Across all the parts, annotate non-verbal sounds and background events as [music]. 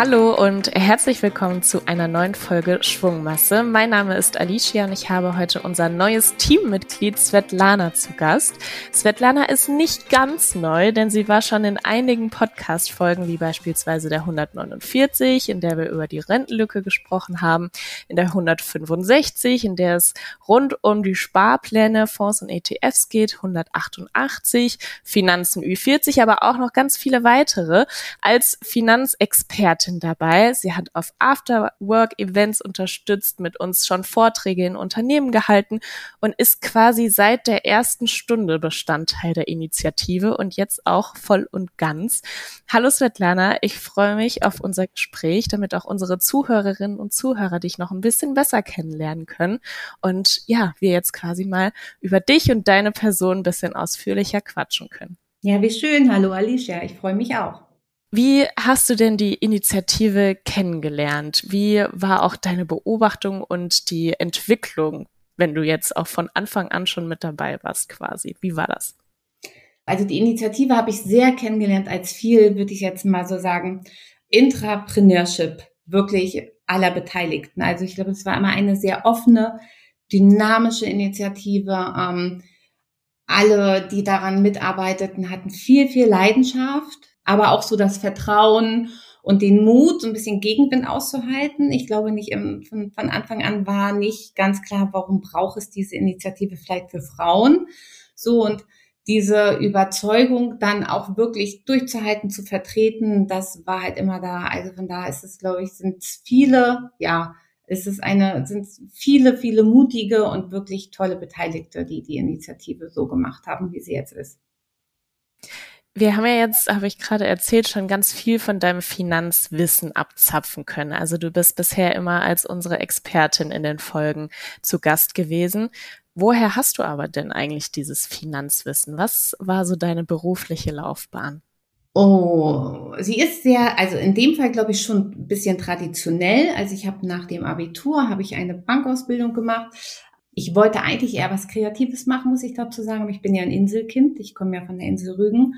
Hallo und herzlich willkommen zu einer neuen Folge Schwungmasse. Mein Name ist Alicia und ich habe heute unser neues Teammitglied Svetlana zu Gast. Svetlana ist nicht ganz neu, denn sie war schon in einigen Podcast-Folgen, wie beispielsweise der 149, in der wir über die Rentenlücke gesprochen haben, in der 165, in der es rund um die Sparpläne, Fonds und ETFs geht, 188, Finanzen Ü40, aber auch noch ganz viele weitere als Finanzexpertin Expertin dabei. Sie hat auf Afterwork-Events unterstützt, mit uns schon Vorträge in Unternehmen gehalten und ist quasi seit der ersten Stunde Bestandteil der Initiative und jetzt auch voll und ganz. Hallo Svetlana, ich freue mich auf unser Gespräch, damit auch unsere Zuhörerinnen und Zuhörer dich noch ein bisschen besser kennenlernen können und ja, wir jetzt quasi mal über dich und deine Person ein bisschen ausführlicher quatschen können. Ja, wie schön. Hallo Alicia, ich freue mich auch. Wie hast du denn die Initiative kennengelernt? Wie war auch deine Beobachtung und die Entwicklung, wenn du jetzt auch von Anfang an schon mit dabei warst quasi? Wie war das? Also die Initiative habe ich sehr kennengelernt als viel, würde ich jetzt mal so sagen, Intrapreneurship wirklich aller Beteiligten. Also ich glaube, es war immer eine sehr offene, dynamische Initiative. Ähm, alle, die daran mitarbeiteten, hatten viel, viel Leidenschaft aber auch so das Vertrauen und den Mut, so ein bisschen Gegenwind auszuhalten. Ich glaube nicht im, von, von Anfang an war nicht ganz klar, warum braucht es diese Initiative vielleicht für Frauen. So und diese Überzeugung dann auch wirklich durchzuhalten, zu vertreten, das war halt immer da. Also von da ist es, glaube ich, sind viele, ja, es ist eine, sind viele, viele mutige und wirklich tolle Beteiligte, die die Initiative so gemacht haben, wie sie jetzt ist. Wir haben ja jetzt, habe ich gerade erzählt, schon ganz viel von deinem Finanzwissen abzapfen können. Also du bist bisher immer als unsere Expertin in den Folgen zu Gast gewesen. Woher hast du aber denn eigentlich dieses Finanzwissen? Was war so deine berufliche Laufbahn? Oh, sie ist sehr, also in dem Fall glaube ich schon ein bisschen traditionell. Also ich habe nach dem Abitur habe ich eine Bankausbildung gemacht. Ich wollte eigentlich eher was Kreatives machen, muss ich dazu sagen. Aber ich bin ja ein Inselkind. Ich komme ja von der Insel Rügen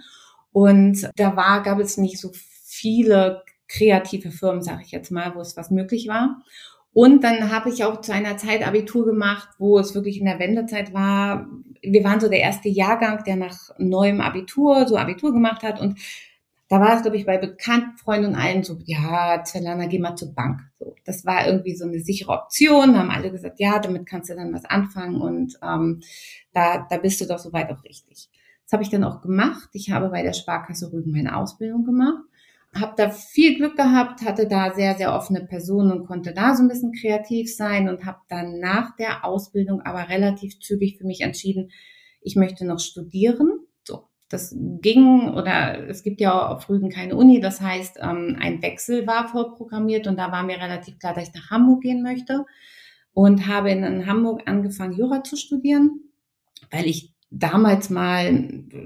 und da war, gab es nicht so viele kreative Firmen, sage ich jetzt mal, wo es was möglich war. Und dann habe ich auch zu einer Zeit Abitur gemacht, wo es wirklich in der Wendezeit war. Wir waren so der erste Jahrgang, der nach neuem Abitur so Abitur gemacht hat. Und da war es, glaube ich, bei bekannten Freunden und allen so, ja, Zelana, geh mal zur Bank. So, das war irgendwie so eine sichere Option. Da haben alle gesagt, ja, damit kannst du dann was anfangen und ähm, da, da bist du doch soweit auch richtig. Das habe ich dann auch gemacht. Ich habe bei der Sparkasse Rügen meine Ausbildung gemacht. Habe da viel Glück gehabt, hatte da sehr, sehr offene Personen und konnte da so ein bisschen kreativ sein und habe dann nach der Ausbildung aber relativ zügig für mich entschieden, ich möchte noch studieren. So, das ging oder es gibt ja auf Rügen keine Uni, das heißt, ähm, ein Wechsel war vorprogrammiert und da war mir relativ klar, dass ich nach Hamburg gehen möchte und habe in Hamburg angefangen, Jura zu studieren, weil ich damals mal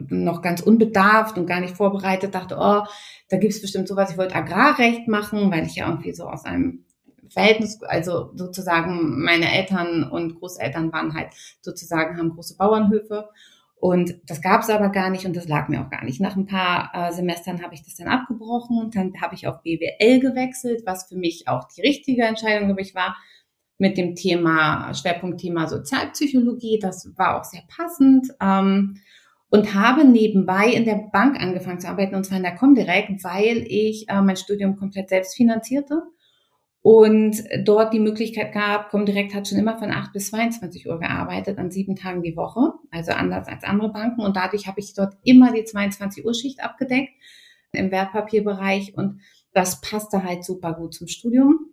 noch ganz unbedarft und gar nicht vorbereitet dachte, oh, da gibt's bestimmt sowas. Ich wollte Agrarrecht machen, weil ich ja irgendwie so aus einem Verhältnis, also sozusagen meine Eltern und Großeltern waren halt sozusagen, haben große Bauernhöfe. Und das gab's aber gar nicht und das lag mir auch gar nicht. Nach ein paar äh, Semestern habe ich das dann abgebrochen und dann habe ich auf BWL gewechselt, was für mich auch die richtige Entscheidung, glaube ich, war, mit dem Thema, Schwerpunktthema Sozialpsychologie. Das war auch sehr passend. Ähm, und habe nebenbei in der Bank angefangen zu arbeiten, und zwar in der Comdirect, weil ich äh, mein Studium komplett selbst finanzierte und dort die Möglichkeit gab, Comdirect hat schon immer von 8 bis 22 Uhr gearbeitet, an sieben Tagen die Woche, also anders als andere Banken. Und dadurch habe ich dort immer die 22 Uhr Schicht abgedeckt im Wertpapierbereich und das passte halt super gut zum Studium.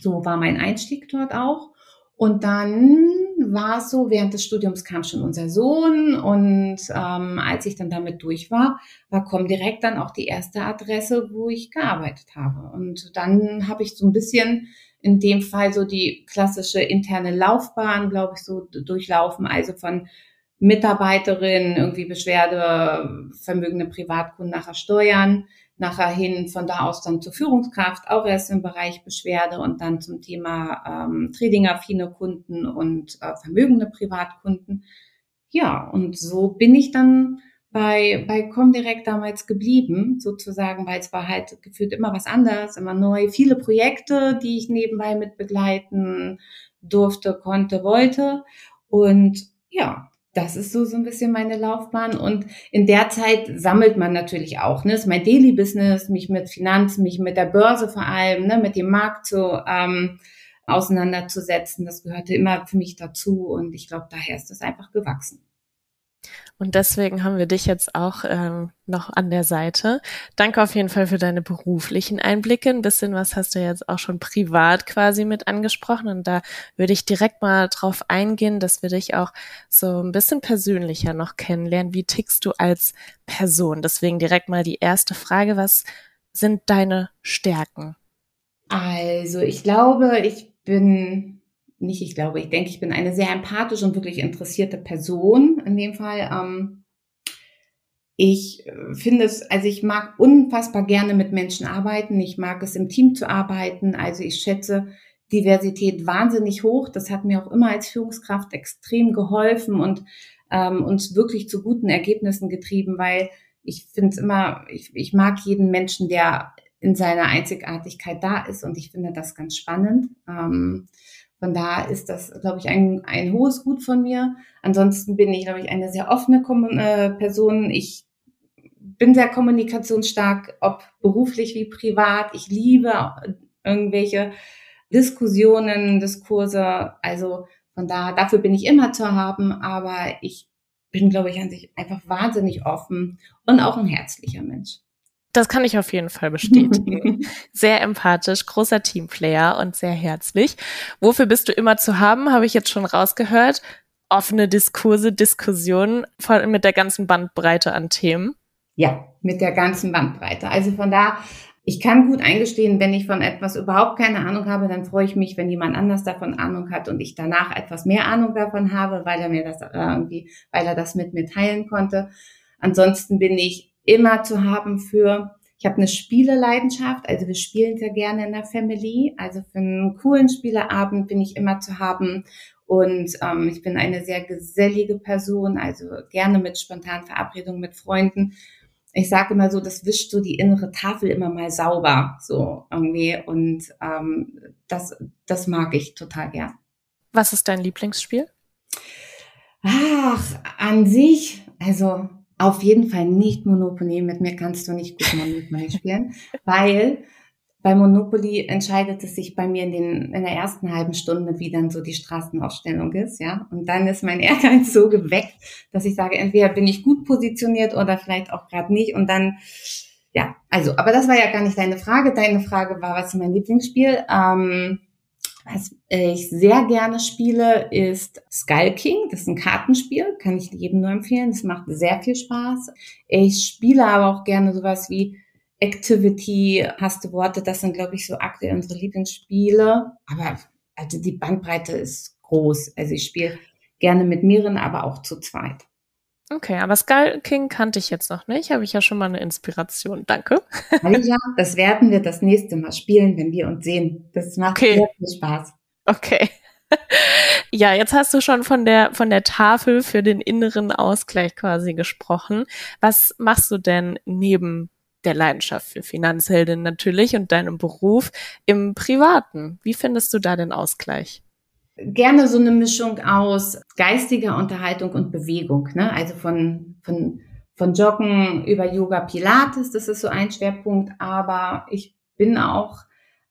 So war mein Einstieg dort auch. Und dann war es so, während des Studiums kam schon unser Sohn und ähm, als ich dann damit durch war, war Comdirect dann auch die erste Adresse, wo ich gearbeitet habe. Und dann habe ich so ein bisschen in dem Fall so die klassische interne Laufbahn, glaube ich, so durchlaufen, also von Mitarbeiterin, irgendwie Beschwerde, vermögende Privatkunden nachher Steuern, nachher hin von da aus dann zur Führungskraft, auch erst im Bereich Beschwerde und dann zum Thema ähm, trading-affine Kunden und äh, vermögende Privatkunden. Ja, und so bin ich dann bei, bei Comdirect damals geblieben, sozusagen, weil es war halt gefühlt immer was anderes, immer neu. Viele Projekte, die ich nebenbei mit begleiten durfte, konnte, wollte. Und ja, das ist so, so ein bisschen meine Laufbahn. Und in der Zeit sammelt man natürlich auch, ne? Ist mein Daily Business, mich mit Finanzen, mich mit der Börse vor allem, ne? mit dem Markt zu ähm, auseinanderzusetzen. Das gehörte immer für mich dazu. Und ich glaube, daher ist das einfach gewachsen. Und deswegen haben wir dich jetzt auch ähm, noch an der Seite. Danke auf jeden Fall für deine beruflichen Einblicke. Ein bisschen was hast du jetzt auch schon privat quasi mit angesprochen. Und da würde ich direkt mal drauf eingehen, dass wir dich auch so ein bisschen persönlicher noch kennenlernen. Wie tickst du als Person? Deswegen direkt mal die erste Frage. Was sind deine Stärken? Also ich glaube, ich bin nicht ich glaube, ich denke, ich bin eine sehr empathische und wirklich interessierte Person in dem Fall. Ähm, ich äh, finde es, also ich mag unfassbar gerne mit Menschen arbeiten. Ich mag es im Team zu arbeiten. Also ich schätze Diversität wahnsinnig hoch. Das hat mir auch immer als Führungskraft extrem geholfen und ähm, uns wirklich zu guten Ergebnissen getrieben, weil ich finde es immer, ich, ich mag jeden Menschen, der in seiner Einzigartigkeit da ist und ich finde das ganz spannend. Ähm, von da ist das, glaube ich, ein, ein hohes Gut von mir. Ansonsten bin ich, glaube ich, eine sehr offene äh, Person. Ich bin sehr kommunikationsstark, ob beruflich wie privat. Ich liebe irgendwelche Diskussionen, Diskurse. Also von da, dafür bin ich immer zu haben. Aber ich bin, glaube ich, an sich einfach wahnsinnig offen und auch ein herzlicher Mensch. Das kann ich auf jeden Fall bestätigen. [laughs] sehr empathisch, großer Teamplayer und sehr herzlich. Wofür bist du immer zu haben, habe ich jetzt schon rausgehört. Offene Diskurse, Diskussionen mit der ganzen Bandbreite an Themen. Ja, mit der ganzen Bandbreite. Also von da, ich kann gut eingestehen, wenn ich von etwas überhaupt keine Ahnung habe, dann freue ich mich, wenn jemand anders davon Ahnung hat und ich danach etwas mehr Ahnung davon habe, weil er mir das äh, irgendwie, weil er das mit mir teilen konnte. Ansonsten bin ich immer zu haben für, ich habe eine Spieleleidenschaft, also wir spielen sehr gerne in der Family. Also für einen coolen Spieleabend bin ich immer zu haben. Und ähm, ich bin eine sehr gesellige Person, also gerne mit spontanen Verabredungen mit Freunden. Ich sage immer so, das wischt so die innere Tafel immer mal sauber, so irgendwie. Und ähm, das, das mag ich total gern. Was ist dein Lieblingsspiel? Ach, an sich, also auf jeden Fall nicht Monopoly. Mit mir kannst du nicht gut Monopoly spielen, [laughs] weil bei Monopoly entscheidet es sich bei mir in, den, in der ersten halben Stunde, wie dann so die Straßenaufstellung ist, ja. Und dann ist mein Ehrgeiz so geweckt, dass ich sage, entweder bin ich gut positioniert oder vielleicht auch gerade nicht. Und dann, ja, also, aber das war ja gar nicht deine Frage. Deine Frage war, was ist mein Lieblingsspiel? Ähm, was ich sehr gerne spiele, ist Skull King. Das ist ein Kartenspiel, kann ich jedem nur empfehlen. Das macht sehr viel Spaß. Ich spiele aber auch gerne sowas wie Activity, hast du Worte, das sind, glaube ich, so aktuell unsere Lieblingsspiele. Aber also die Bandbreite ist groß. Also ich spiele gerne mit mehreren, aber auch zu zweit. Okay, aber Skull King kannte ich jetzt noch nicht. Habe ich ja schon mal eine Inspiration. Danke. Ja, [laughs] das werden wir das nächste Mal spielen, wenn wir uns sehen. Das macht okay. sehr viel Spaß. Okay. [laughs] Ja, jetzt hast du schon von der, von der Tafel für den inneren Ausgleich quasi gesprochen. Was machst du denn neben der Leidenschaft für Finanzheldin natürlich und deinem Beruf im Privaten? Wie findest du da den Ausgleich? Gerne so eine Mischung aus geistiger Unterhaltung und Bewegung. Ne? Also von, von, von Joggen über Yoga Pilates, das ist so ein Schwerpunkt. Aber ich bin auch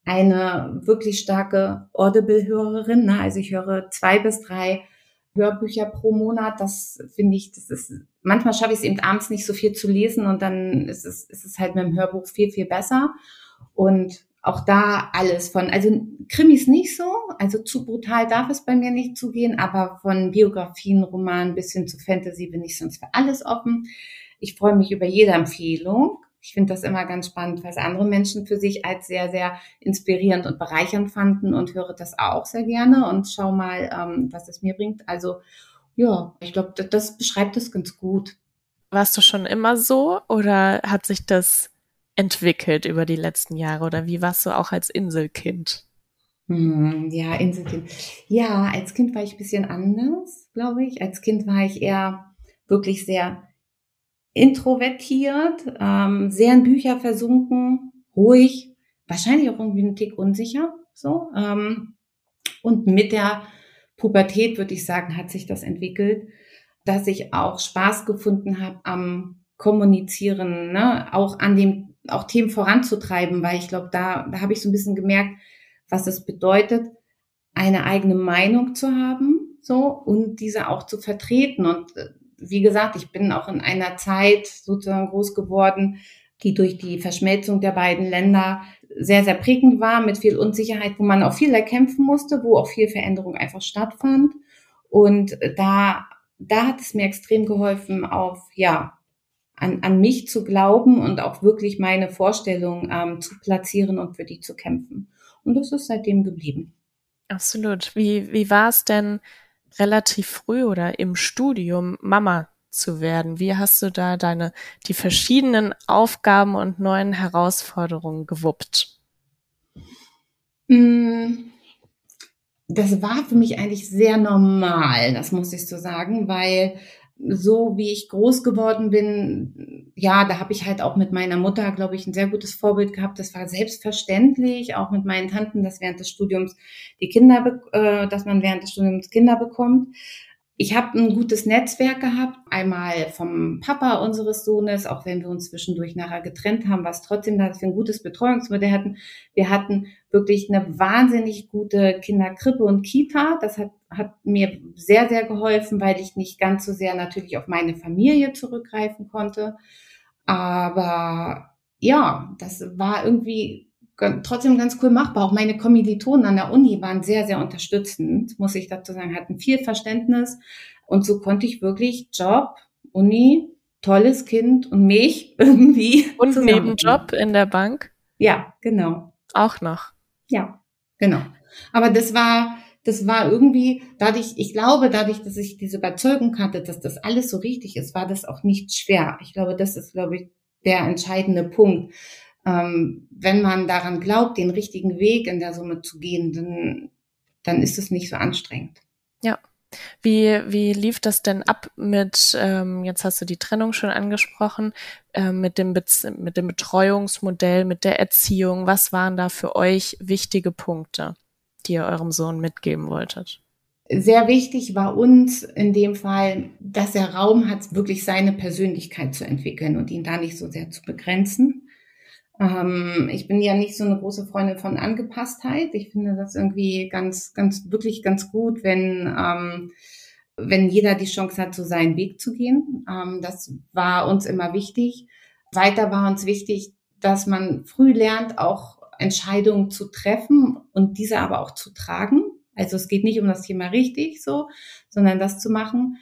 eine wirklich starke Audible-Hörerin. Ne? Also ich höre zwei bis drei Hörbücher pro Monat. Das finde ich, das ist, manchmal schaffe ich es eben abends nicht so viel zu lesen und dann ist es, ist es halt mit dem Hörbuch viel, viel besser. Und auch da alles von, also Krimis nicht so, also zu brutal darf es bei mir nicht zugehen, aber von Biografien, Romanen bis hin zu Fantasy bin ich sonst für alles offen. Ich freue mich über jede Empfehlung. Ich finde das immer ganz spannend, was andere Menschen für sich als sehr, sehr inspirierend und bereichernd fanden und höre das auch sehr gerne und schau mal, ähm, was es mir bringt. Also ja, ich glaube, das, das beschreibt es ganz gut. Warst du schon immer so oder hat sich das entwickelt über die letzten Jahre oder wie warst du auch als Inselkind? Hm, ja, Inselkind. Ja, als Kind war ich ein bisschen anders, glaube ich. Als Kind war ich eher wirklich sehr introvertiert, ähm, sehr in Bücher versunken, ruhig, wahrscheinlich auch irgendwie ein Tick unsicher, so. Ähm, und mit der Pubertät, würde ich sagen, hat sich das entwickelt, dass ich auch Spaß gefunden habe am Kommunizieren, ne? auch an dem, auch Themen voranzutreiben, weil ich glaube, da, da habe ich so ein bisschen gemerkt, was es bedeutet, eine eigene Meinung zu haben, so, und diese auch zu vertreten. Und äh, wie gesagt, ich bin auch in einer Zeit sozusagen groß geworden, die durch die Verschmelzung der beiden Länder sehr, sehr prägend war, mit viel Unsicherheit, wo man auch viel erkämpfen musste, wo auch viel Veränderung einfach stattfand. Und da, da hat es mir extrem geholfen, auf, ja, an, an mich zu glauben und auch wirklich meine Vorstellungen ähm, zu platzieren und für die zu kämpfen. Und das ist seitdem geblieben. Absolut. Wie, wie war es denn relativ früh oder im Studium Mama zu werden? Wie hast du da deine, die verschiedenen Aufgaben und neuen Herausforderungen gewuppt? Mm, das war für mich eigentlich sehr normal, das muss ich so sagen, weil so wie ich groß geworden bin, ja, da habe ich halt auch mit meiner Mutter, glaube ich, ein sehr gutes Vorbild gehabt. Das war selbstverständlich, auch mit meinen Tanten, dass während des Studiums die Kinder, äh, dass man während des Studiums Kinder bekommt. Ich habe ein gutes Netzwerk gehabt, einmal vom Papa unseres Sohnes, auch wenn wir uns zwischendurch nachher getrennt haben, was trotzdem, dass wir ein gutes Betreuungsmodell hatten. Wir hatten wirklich eine wahnsinnig gute Kinderkrippe und Kita. Das hat, hat mir sehr, sehr geholfen, weil ich nicht ganz so sehr natürlich auf meine Familie zurückgreifen konnte. Aber ja, das war irgendwie trotzdem ganz cool machbar. Auch meine Kommilitonen an der Uni waren sehr, sehr unterstützend, muss ich dazu sagen, hatten viel Verständnis. Und so konnte ich wirklich Job, Uni, tolles Kind und mich [laughs] irgendwie. Und Nebenjob in der Bank? Ja, genau. Auch noch. Ja, genau. Aber das war, das war irgendwie, dadurch, ich glaube, dadurch, dass ich diese Überzeugung hatte, dass das alles so richtig ist, war das auch nicht schwer. Ich glaube, das ist, glaube ich, der entscheidende Punkt ähm, wenn man daran glaubt, den richtigen Weg in der Summe zu gehen, dann, dann ist es nicht so anstrengend. Ja. Wie, wie lief das denn ab mit, ähm, jetzt hast du die Trennung schon angesprochen, äh, mit, dem mit dem Betreuungsmodell, mit der Erziehung? Was waren da für euch wichtige Punkte, die ihr eurem Sohn mitgeben wolltet? Sehr wichtig war uns in dem Fall, dass er Raum hat, wirklich seine Persönlichkeit zu entwickeln und ihn da nicht so sehr zu begrenzen. Ähm, ich bin ja nicht so eine große Freundin von Angepasstheit. Ich finde das irgendwie ganz, ganz, wirklich ganz gut, wenn, ähm, wenn jeder die Chance hat, so seinen Weg zu gehen. Ähm, das war uns immer wichtig. Weiter war uns wichtig, dass man früh lernt, auch Entscheidungen zu treffen und diese aber auch zu tragen. Also es geht nicht um das Thema richtig so, sondern das zu machen.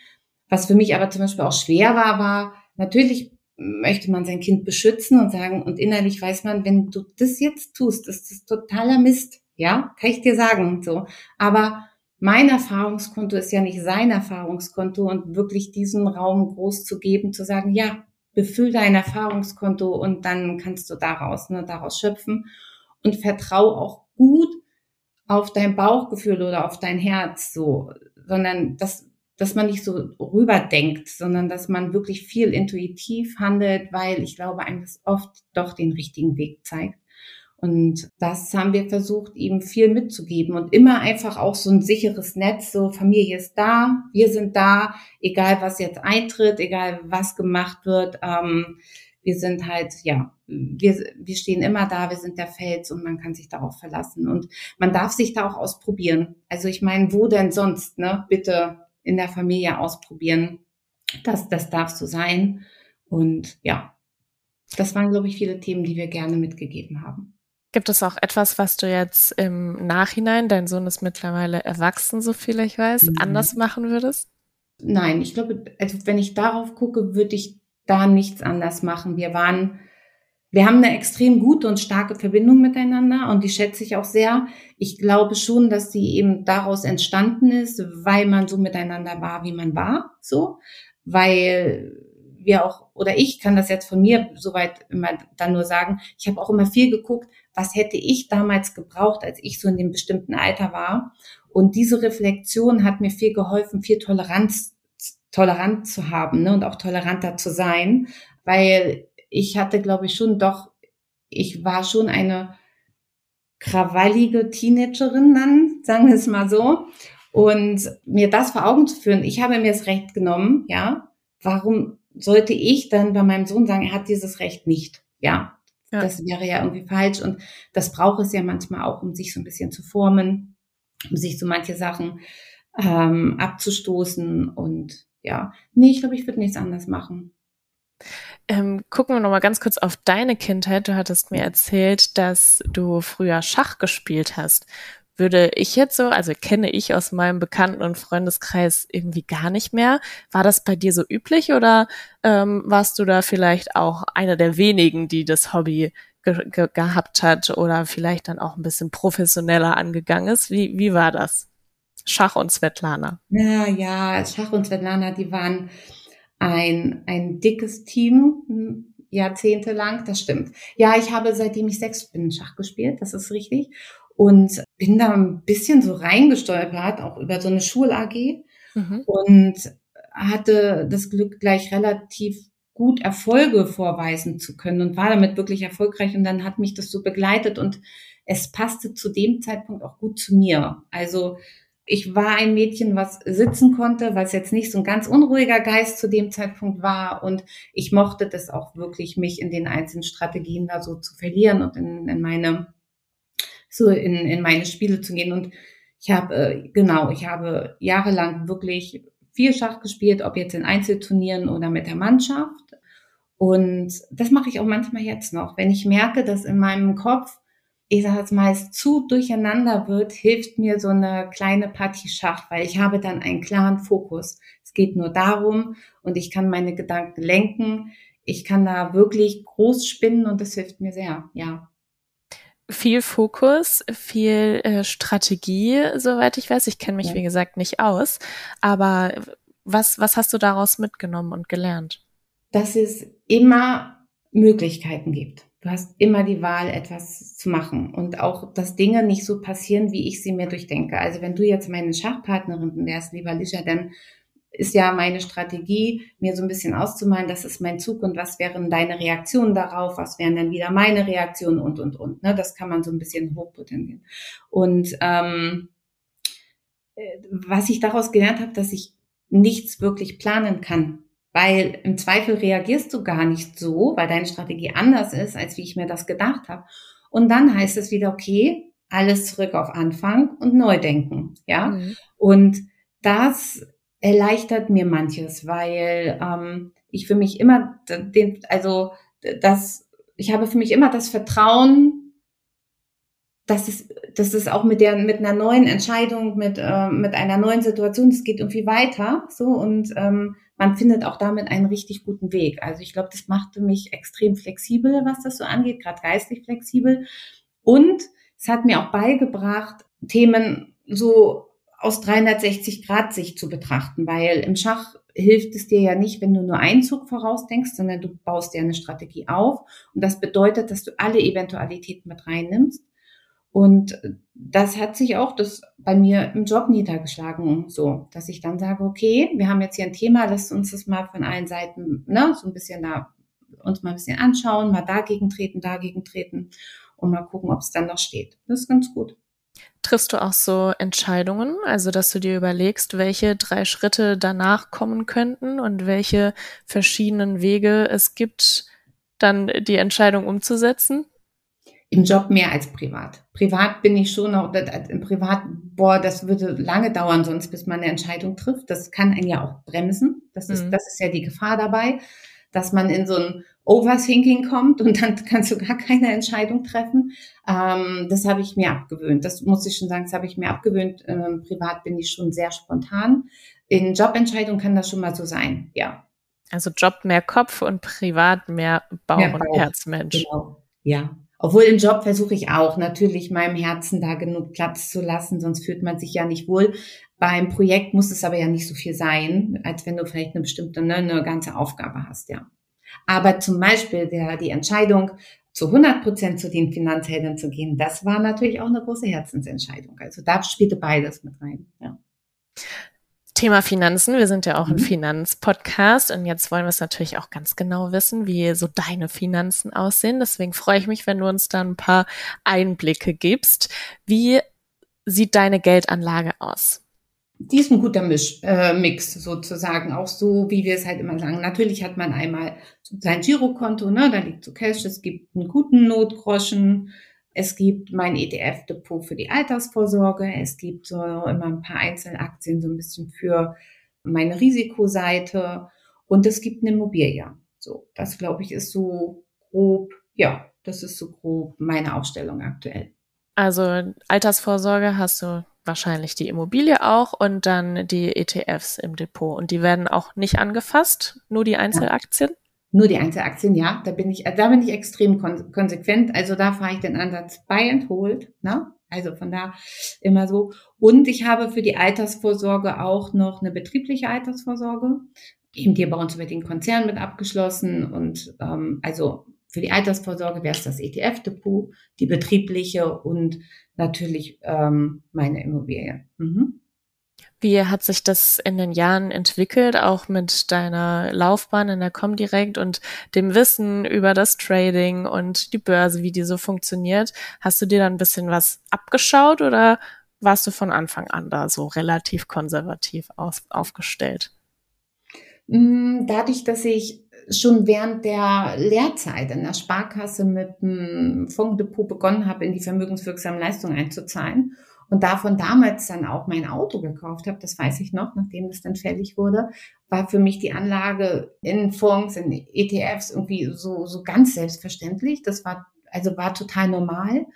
Was für mich aber zum Beispiel auch schwer war, war natürlich möchte man sein Kind beschützen und sagen, und innerlich weiß man, wenn du das jetzt tust, das ist totaler Mist. Ja, kann ich dir sagen, so. Aber mein Erfahrungskonto ist ja nicht sein Erfahrungskonto und wirklich diesen Raum groß zu geben, zu sagen, ja, befüll dein Erfahrungskonto und dann kannst du daraus, ne, daraus schöpfen und vertrau auch gut auf dein Bauchgefühl oder auf dein Herz, so, sondern das dass man nicht so rüberdenkt, sondern dass man wirklich viel intuitiv handelt, weil ich glaube, einem das oft doch den richtigen Weg zeigt. Und das haben wir versucht, ihm viel mitzugeben und immer einfach auch so ein sicheres Netz, so Familie ist da, wir sind da, egal was jetzt eintritt, egal was gemacht wird. Ähm, wir sind halt, ja, wir, wir stehen immer da, wir sind der Fels und man kann sich darauf verlassen. Und man darf sich da auch ausprobieren. Also ich meine, wo denn sonst, ne? Bitte in der Familie ausprobieren. Das, das darf so sein. Und ja, das waren, glaube ich, viele Themen, die wir gerne mitgegeben haben. Gibt es auch etwas, was du jetzt im Nachhinein, dein Sohn ist mittlerweile erwachsen, so viel ich weiß, mhm. anders machen würdest? Nein, ich glaube, also wenn ich darauf gucke, würde ich da nichts anders machen. Wir waren wir haben eine extrem gute und starke Verbindung miteinander und die schätze ich auch sehr. Ich glaube schon, dass sie eben daraus entstanden ist, weil man so miteinander war, wie man war, so, weil wir auch, oder ich kann das jetzt von mir soweit immer dann nur sagen, ich habe auch immer viel geguckt, was hätte ich damals gebraucht, als ich so in dem bestimmten Alter war. Und diese Reflexion hat mir viel geholfen, viel Toleranz tolerant zu haben ne, und auch toleranter zu sein, weil ich hatte, glaube ich, schon doch, ich war schon eine krawallige Teenagerin dann, [laughs] sagen wir es mal so. Und mir das vor Augen zu führen, ich habe mir das Recht genommen, ja. Warum sollte ich dann bei meinem Sohn sagen, er hat dieses Recht nicht? Ja. ja. Das wäre ja irgendwie falsch. Und das braucht es ja manchmal auch, um sich so ein bisschen zu formen, um sich so manche Sachen ähm, abzustoßen. Und ja, nee, ich glaube, ich würde nichts anders machen. Ähm, gucken wir noch mal ganz kurz auf deine Kindheit. Du hattest mir erzählt, dass du früher Schach gespielt hast. Würde ich jetzt so, also kenne ich aus meinem Bekannten- und Freundeskreis irgendwie gar nicht mehr. War das bei dir so üblich oder ähm, warst du da vielleicht auch einer der wenigen, die das Hobby ge ge gehabt hat oder vielleicht dann auch ein bisschen professioneller angegangen ist? Wie, wie war das? Schach und Svetlana. Ja, ja, Schach und Svetlana, die waren ein, ein dickes Team, hm, jahrzehntelang, das stimmt. Ja, ich habe seitdem ich sechs bin Schach gespielt, das ist richtig. Und bin da ein bisschen so reingestolpert, auch über so eine Schul-AG. Mhm. Und hatte das Glück, gleich relativ gut Erfolge vorweisen zu können und war damit wirklich erfolgreich. Und dann hat mich das so begleitet und es passte zu dem Zeitpunkt auch gut zu mir. Also ich war ein Mädchen, was sitzen konnte, es jetzt nicht so ein ganz unruhiger Geist zu dem Zeitpunkt war. Und ich mochte das auch wirklich, mich in den einzelnen Strategien da so zu verlieren und in, in meine, so in, in meine Spiele zu gehen. Und ich habe, äh, genau, ich habe jahrelang wirklich viel Schach gespielt, ob jetzt in Einzelturnieren oder mit der Mannschaft. Und das mache ich auch manchmal jetzt noch. Wenn ich merke, dass in meinem Kopf ich sage jetzt mal, es zu durcheinander wird, hilft mir so eine kleine Partie Schach, weil ich habe dann einen klaren Fokus. Es geht nur darum und ich kann meine Gedanken lenken. Ich kann da wirklich groß spinnen und das hilft mir sehr, ja. Viel Fokus, viel äh, Strategie, soweit ich weiß. Ich kenne mich, ja. wie gesagt, nicht aus. Aber was, was hast du daraus mitgenommen und gelernt? Dass es immer Möglichkeiten gibt. Du hast immer die Wahl, etwas zu machen und auch, dass Dinge nicht so passieren, wie ich sie mir durchdenke. Also wenn du jetzt meine Schachpartnerin wärst, lieber Lisha, dann ist ja meine Strategie, mir so ein bisschen auszumalen, das ist mein Zug und was wären deine Reaktionen darauf, was wären dann wieder meine Reaktionen und, und, und. Ne? Das kann man so ein bisschen hochpotenzieren. Und ähm, äh, was ich daraus gelernt habe, dass ich nichts wirklich planen kann weil im Zweifel reagierst du gar nicht so, weil deine Strategie anders ist, als wie ich mir das gedacht habe. Und dann heißt es wieder, okay, alles zurück auf Anfang und neu denken. Ja. Mhm. Und das erleichtert mir manches, weil ähm, ich für mich immer den, also das, ich habe für mich immer das Vertrauen, dass es, dass es auch mit der, mit einer neuen Entscheidung, mit, äh, mit einer neuen Situation, es geht irgendwie weiter, so und ähm, man findet auch damit einen richtig guten Weg. Also ich glaube, das machte mich extrem flexibel, was das so angeht, gerade geistig flexibel. Und es hat mir auch beigebracht, Themen so aus 360 Grad Sicht zu betrachten, weil im Schach hilft es dir ja nicht, wenn du nur einen Zug vorausdenkst, sondern du baust dir eine Strategie auf. Und das bedeutet, dass du alle Eventualitäten mit reinnimmst. Und das hat sich auch das bei mir im Job niedergeschlagen, so, dass ich dann sage, okay, wir haben jetzt hier ein Thema, lasst uns das mal von allen Seiten, ne, so ein bisschen da, uns mal ein bisschen anschauen, mal dagegen treten, dagegen treten und mal gucken, ob es dann noch steht. Das ist ganz gut. Triffst du auch so Entscheidungen, also dass du dir überlegst, welche drei Schritte danach kommen könnten und welche verschiedenen Wege es gibt, dann die Entscheidung umzusetzen? Im Job mehr als privat. Privat bin ich schon noch, im Privat, boah, das würde lange dauern, sonst bis man eine Entscheidung trifft. Das kann einen ja auch bremsen. Das ist, mhm. das ist ja die Gefahr dabei, dass man in so ein Overthinking kommt und dann [laughs] kannst du gar keine Entscheidung treffen. Ähm, das habe ich mir abgewöhnt. Das muss ich schon sagen, das habe ich mir abgewöhnt. Ähm, privat bin ich schon sehr spontan. In Jobentscheidungen kann das schon mal so sein, ja. Also Job mehr Kopf und privat mehr Bauch, mehr Bauch. und Herzmensch. Genau, ja. Obwohl im Job versuche ich auch natürlich meinem Herzen da genug Platz zu lassen, sonst fühlt man sich ja nicht wohl. Beim Projekt muss es aber ja nicht so viel sein, als wenn du vielleicht eine bestimmte, ne, eine ganze Aufgabe hast, ja. Aber zum Beispiel der, die Entscheidung, zu 100 Prozent zu den Finanzhelden zu gehen, das war natürlich auch eine große Herzensentscheidung. Also da spielte beides mit rein, ja. Thema Finanzen. Wir sind ja auch ein Mhm. Finanzpodcast und jetzt wollen wir es natürlich auch ganz genau wissen, wie so deine Finanzen aussehen. Deswegen freue ich mich, wenn du uns da ein paar Einblicke gibst. Wie sieht deine Geldanlage aus? Die ist ein guter Misch, äh, Mix sozusagen, auch so, wie wir es halt immer sagen. Natürlich hat man einmal sein Girokonto, ne, da liegt so Cash, es gibt einen guten Notgroschen, es gibt mein ETF-Depot für die Altersvorsorge, es gibt so immer ein paar Einzelaktien so ein bisschen für meine Risikoseite und es gibt eine Immobilie. So, das glaube ich ist so grob, ja, das ist so grob meine Aufstellung aktuell. Also Altersvorsorge hast du wahrscheinlich die Immobilie auch und dann die ETFs im Depot. Und die werden auch nicht angefasst, nur die Einzelaktien? Nur die Einzelaktien, ja, da bin ich, da bin ich extrem kon konsequent. Also da fahre ich den Ansatz buy and hold, ne? Also von da immer so. Und ich habe für die Altersvorsorge auch noch eine betriebliche Altersvorsorge. Eben die bei uns über den Konzern mit abgeschlossen. Und ähm, also für die Altersvorsorge wäre es das ETF-Depot, die betriebliche und natürlich ähm, meine Immobilie. Mhm. Wie hat sich das in den Jahren entwickelt, auch mit deiner Laufbahn in der Comdirect und dem Wissen über das Trading und die Börse, wie die so funktioniert? Hast du dir dann ein bisschen was abgeschaut oder warst du von Anfang an da so relativ konservativ auf, aufgestellt? Mm, dadurch, dass ich schon während der Lehrzeit in der Sparkasse mit einem Fonddepot begonnen habe, in die vermögenswirksamen Leistungen einzuzahlen und davon damals dann auch mein Auto gekauft habe, das weiß ich noch, nachdem das dann fällig wurde, war für mich die Anlage in Fonds, in ETFs irgendwie so, so ganz selbstverständlich. Das war, also war total normal.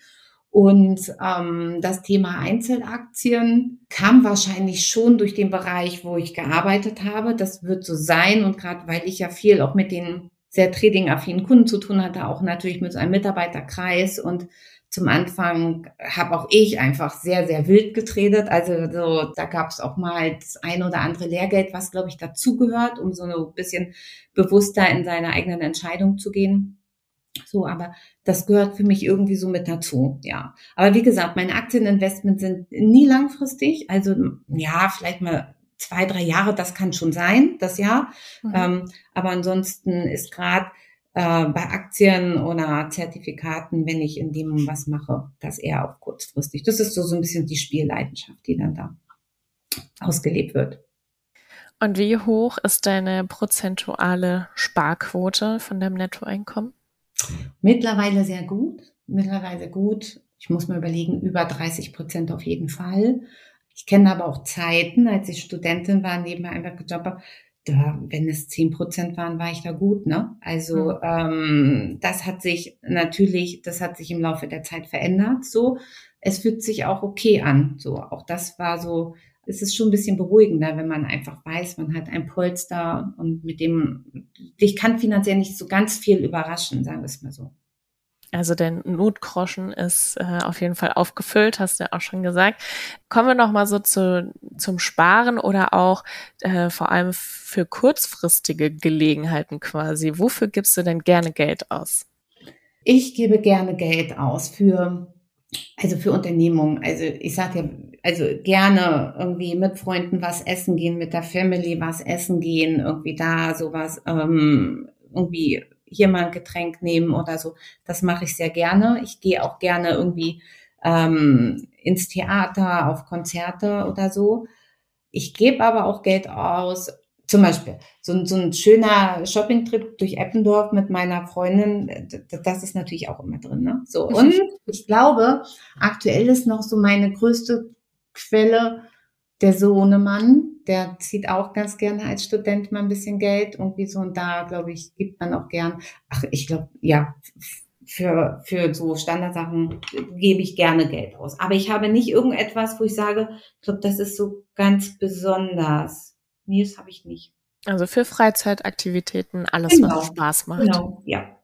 Und ähm, das Thema Einzelaktien kam wahrscheinlich schon durch den Bereich, wo ich gearbeitet habe. Das wird so sein. Und gerade weil ich ja viel auch mit den sehr trading-affinen Kunden zu tun hatte, auch natürlich mit so einem Mitarbeiterkreis. Und zum Anfang habe auch ich einfach sehr, sehr wild getradet. Also so, da gab es auch mal das ein oder andere Lehrgeld, was, glaube ich, dazugehört, um so ein bisschen bewusster in seine eigenen Entscheidungen zu gehen. So, aber das gehört für mich irgendwie so mit dazu, ja. Aber wie gesagt, meine Aktieninvestments sind nie langfristig. Also ja, vielleicht mal zwei, drei Jahre, das kann schon sein, das Jahr. Mhm. Ähm, aber ansonsten ist gerade äh, bei Aktien oder Zertifikaten, wenn ich in dem was mache, das eher auch kurzfristig. Das ist so, so ein bisschen die Spielleidenschaft, die dann da ausgelebt wird. Und wie hoch ist deine prozentuale Sparquote von deinem Nettoeinkommen? Mittlerweile sehr gut. Mittlerweile gut. Ich muss mir überlegen, über 30 Prozent auf jeden Fall. Ich kenne aber auch Zeiten, als ich Studentin war, nebenbei einfach gejobbt habe, da, wenn es 10 Prozent waren, war ich da gut, ne? Also mhm. ähm, das hat sich natürlich, das hat sich im Laufe der Zeit verändert. So, es fühlt sich auch okay an. So, auch das war so es ist schon ein bisschen beruhigender, wenn man einfach weiß, man hat ein Polster und mit dem, dich kann finanziell nicht so ganz viel überraschen, sagen wir es mal so. Also der Notgroschen ist äh, auf jeden Fall aufgefüllt, hast du ja auch schon gesagt. Kommen wir noch mal so zu, zum Sparen oder auch äh, vor allem für kurzfristige Gelegenheiten quasi. Wofür gibst du denn gerne Geld aus? Ich gebe gerne Geld aus für also für Unternehmungen. Also ich sage ja, also gerne irgendwie mit Freunden was essen gehen, mit der Family was essen gehen, irgendwie da sowas, ähm, irgendwie hier mal ein Getränk nehmen oder so. Das mache ich sehr gerne. Ich gehe auch gerne irgendwie ähm, ins Theater, auf Konzerte oder so. Ich gebe aber auch Geld aus. Zum Beispiel so, so ein schöner Shoppingtrip durch Eppendorf mit meiner Freundin, das ist natürlich auch immer drin. Ne? So und ich glaube, aktuell ist noch so meine größte Quelle der Sohnemann, der zieht auch ganz gerne als Student mal ein bisschen Geld irgendwie so und da, glaube ich, gibt man auch gern. Ach, ich glaube, ja, für, für so Standardsachen gebe ich gerne Geld aus. Aber ich habe nicht irgendetwas, wo ich sage, ich glaube, das ist so ganz besonders. Nee, das habe ich nicht. Also für Freizeitaktivitäten, alles, genau. was Spaß macht. Genau, ja.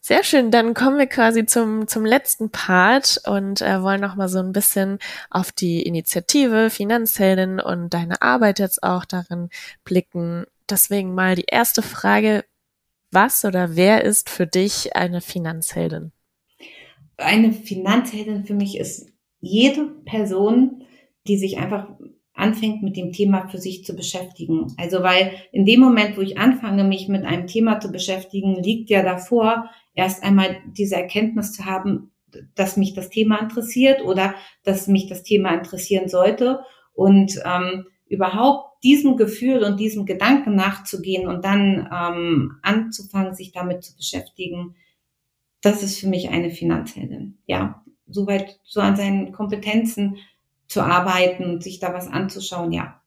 Sehr schön, dann kommen wir quasi zum, zum letzten Part und äh, wollen noch mal so ein bisschen auf die Initiative Finanzheldin und deine Arbeit jetzt auch darin blicken. Deswegen mal die erste Frage, was oder wer ist für dich eine Finanzheldin? Eine Finanzheldin für mich ist jede Person, die sich einfach anfängt mit dem Thema für sich zu beschäftigen. Also weil in dem Moment, wo ich anfange, mich mit einem Thema zu beschäftigen, liegt ja davor, erst einmal diese Erkenntnis zu haben, dass mich das Thema interessiert oder dass mich das Thema interessieren sollte und ähm, überhaupt diesem Gefühl und diesem Gedanken nachzugehen und dann ähm, anzufangen, sich damit zu beschäftigen, das ist für mich eine Finanzheldin. Ja, soweit so an seinen Kompetenzen zu arbeiten und sich da was anzuschauen, ja,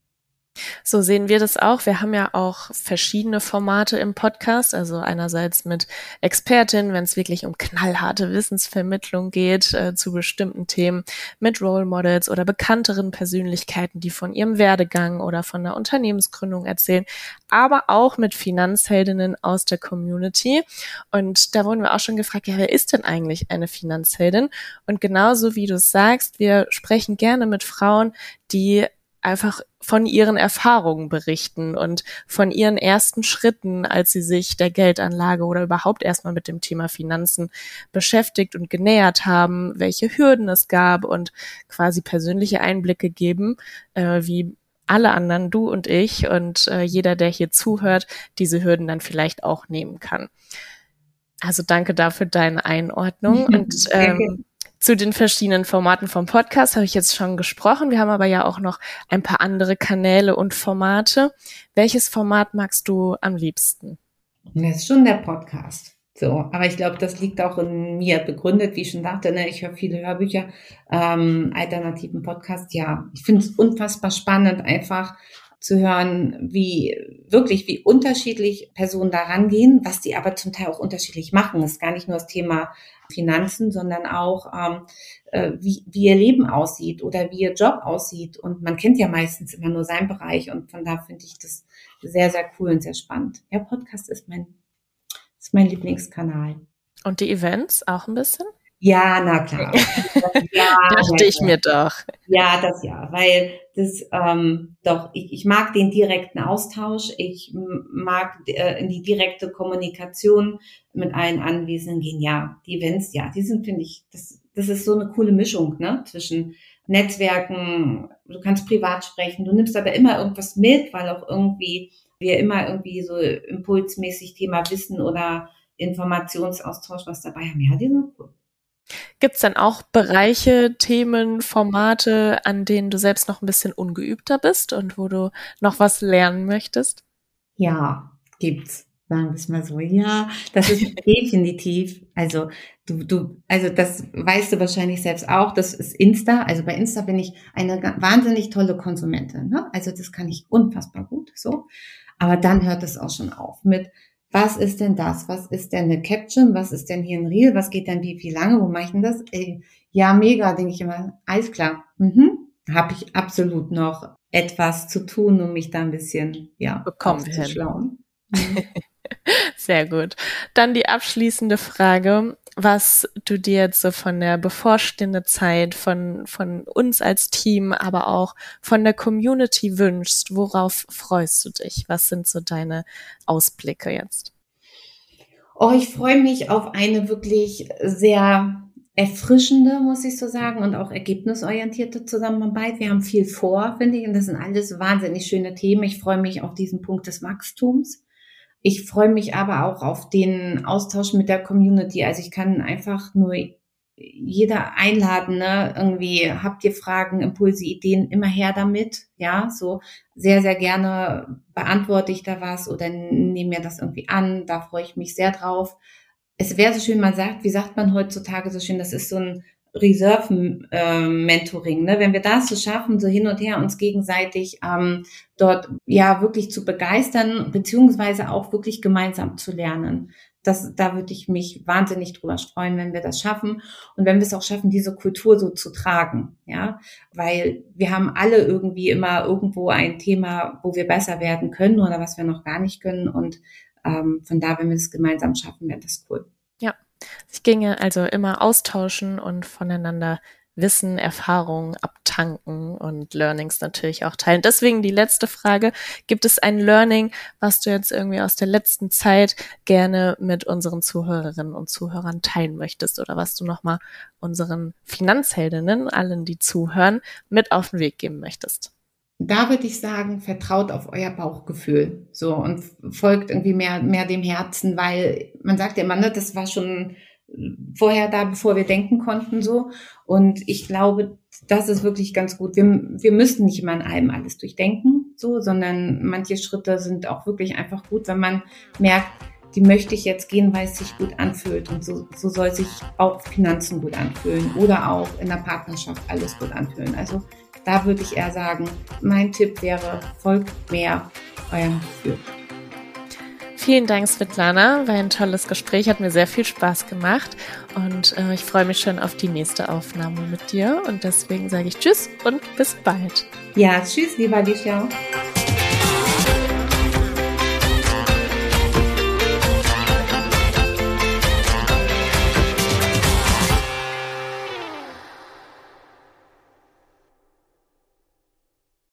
so sehen wir das auch. Wir haben ja auch verschiedene Formate im Podcast. Also einerseits mit Expertinnen, wenn es wirklich um knallharte Wissensvermittlung geht äh, zu bestimmten Themen, mit Role Models oder bekannteren Persönlichkeiten, die von ihrem Werdegang oder von der Unternehmensgründung erzählen, aber auch mit Finanzheldinnen aus der Community. Und da wurden wir auch schon gefragt, ja, wer ist denn eigentlich eine Finanzheldin? Und genauso wie du sagst, wir sprechen gerne mit Frauen, die einfach von ihren Erfahrungen berichten und von ihren ersten Schritten, als sie sich der Geldanlage oder überhaupt erstmal mit dem Thema Finanzen beschäftigt und genähert haben, welche Hürden es gab und quasi persönliche Einblicke geben, äh, wie alle anderen, du und ich und äh, jeder, der hier zuhört, diese Hürden dann vielleicht auch nehmen kann. Also danke dafür deine Einordnung [laughs] und ähm, zu den verschiedenen Formaten vom Podcast habe ich jetzt schon gesprochen. Wir haben aber ja auch noch ein paar andere Kanäle und Formate. Welches Format magst du am liebsten? Das ist schon der Podcast. So, aber ich glaube, das liegt auch in mir begründet, wie ich schon dachte. Ne? Ich höre viele Hörbücher, ähm, alternativen Podcasts. Ja, ich finde es unfassbar spannend, einfach zu hören, wie wirklich, wie unterschiedlich Personen daran gehen, was die aber zum Teil auch unterschiedlich machen. Das ist gar nicht nur das Thema Finanzen, sondern auch, ähm, äh, wie, wie ihr Leben aussieht oder wie ihr Job aussieht. Und man kennt ja meistens immer nur seinen Bereich und von da finde ich das sehr, sehr cool und sehr spannend. Ja, Podcast ist mein, ist mein Lieblingskanal. Und die Events auch ein bisschen? Ja, na klar. [laughs] ja, Dachte ich mir doch. Ja, das ja, weil das ähm, doch, ich, ich mag den direkten Austausch, ich mag äh, in die direkte Kommunikation mit allen Anwesenden gehen. Ja, die Events, ja, die sind, finde ich, das, das ist so eine coole Mischung, ne, zwischen Netzwerken, du kannst privat sprechen, du nimmst aber immer irgendwas mit, weil auch irgendwie wir immer irgendwie so impulsmäßig Thema Wissen oder Informationsaustausch was dabei haben. Ja, die sind cool. Gibt es dann auch Bereiche, Themen, Formate, an denen du selbst noch ein bisschen ungeübter bist und wo du noch was lernen möchtest? Ja, gibt's. Sagen wir es mal so. Ja, das ist [laughs] definitiv. Also du, du, also das weißt du wahrscheinlich selbst auch. Das ist Insta. Also bei Insta bin ich eine wahnsinnig tolle Konsumentin. Ne? Also das kann ich unfassbar gut. So, aber dann hört es auch schon auf mit was ist denn das? Was ist denn eine Caption? Was ist denn hier ein Reel? Was geht denn wie, wie lange? Wo mache ich denn das? Ey, ja, mega, denke ich immer. Alles klar. Mhm. Habe ich absolut noch etwas zu tun, um mich da ein bisschen, ja, bekommen zu schlauen. [laughs] Mhm. Sehr gut. Dann die abschließende Frage was du dir jetzt so von der bevorstehenden Zeit, von, von uns als Team, aber auch von der Community wünschst. Worauf freust du dich? Was sind so deine Ausblicke jetzt? Oh, ich freue mich auf eine wirklich sehr erfrischende, muss ich so sagen, und auch ergebnisorientierte Zusammenarbeit. Wir haben viel vor, finde ich, und das sind alles wahnsinnig schöne Themen. Ich freue mich auf diesen Punkt des Wachstums. Ich freue mich aber auch auf den Austausch mit der Community. Also ich kann einfach nur jeder einladen, ne? Irgendwie habt ihr Fragen, Impulse, Ideen, immer her damit. Ja, so sehr, sehr gerne beantworte ich da was oder nehme mir das irgendwie an. Da freue ich mich sehr drauf. Es wäre so schön, man sagt, wie sagt man heutzutage so schön, das ist so ein Reserve-Mentoring, ne? wenn wir das so schaffen, so hin und her uns gegenseitig ähm, dort ja wirklich zu begeistern, beziehungsweise auch wirklich gemeinsam zu lernen. Das, da würde ich mich wahnsinnig drüber freuen, wenn wir das schaffen und wenn wir es auch schaffen, diese Kultur so zu tragen, ja, weil wir haben alle irgendwie immer irgendwo ein Thema, wo wir besser werden können oder was wir noch gar nicht können und ähm, von da, wenn wir es gemeinsam schaffen, wäre das cool. Ich ginge also immer austauschen und voneinander Wissen, Erfahrungen abtanken und Learnings natürlich auch teilen. Deswegen die letzte Frage. Gibt es ein Learning, was du jetzt irgendwie aus der letzten Zeit gerne mit unseren Zuhörerinnen und Zuhörern teilen möchtest oder was du nochmal unseren Finanzheldinnen, allen, die zuhören, mit auf den Weg geben möchtest? da würde ich sagen, vertraut auf euer Bauchgefühl. So und folgt irgendwie mehr, mehr dem Herzen, weil man sagt ja immer, ne, das war schon vorher da, bevor wir denken konnten, so. Und ich glaube, das ist wirklich ganz gut. Wir, wir müssen nicht immer an allem alles durchdenken, so, sondern manche Schritte sind auch wirklich einfach gut, wenn man merkt, die möchte ich jetzt gehen, weil es sich gut anfühlt. Und so, so soll sich auch Finanzen gut anfühlen oder auch in der Partnerschaft alles gut anfühlen. Also da würde ich eher sagen, mein Tipp wäre, folgt mehr eurem Gefühl. Vielen Dank, Svetlana. War ein tolles Gespräch, hat mir sehr viel Spaß gemacht und äh, ich freue mich schon auf die nächste Aufnahme mit dir und deswegen sage ich Tschüss und bis bald. Ja, tschüss, lieber Alicia.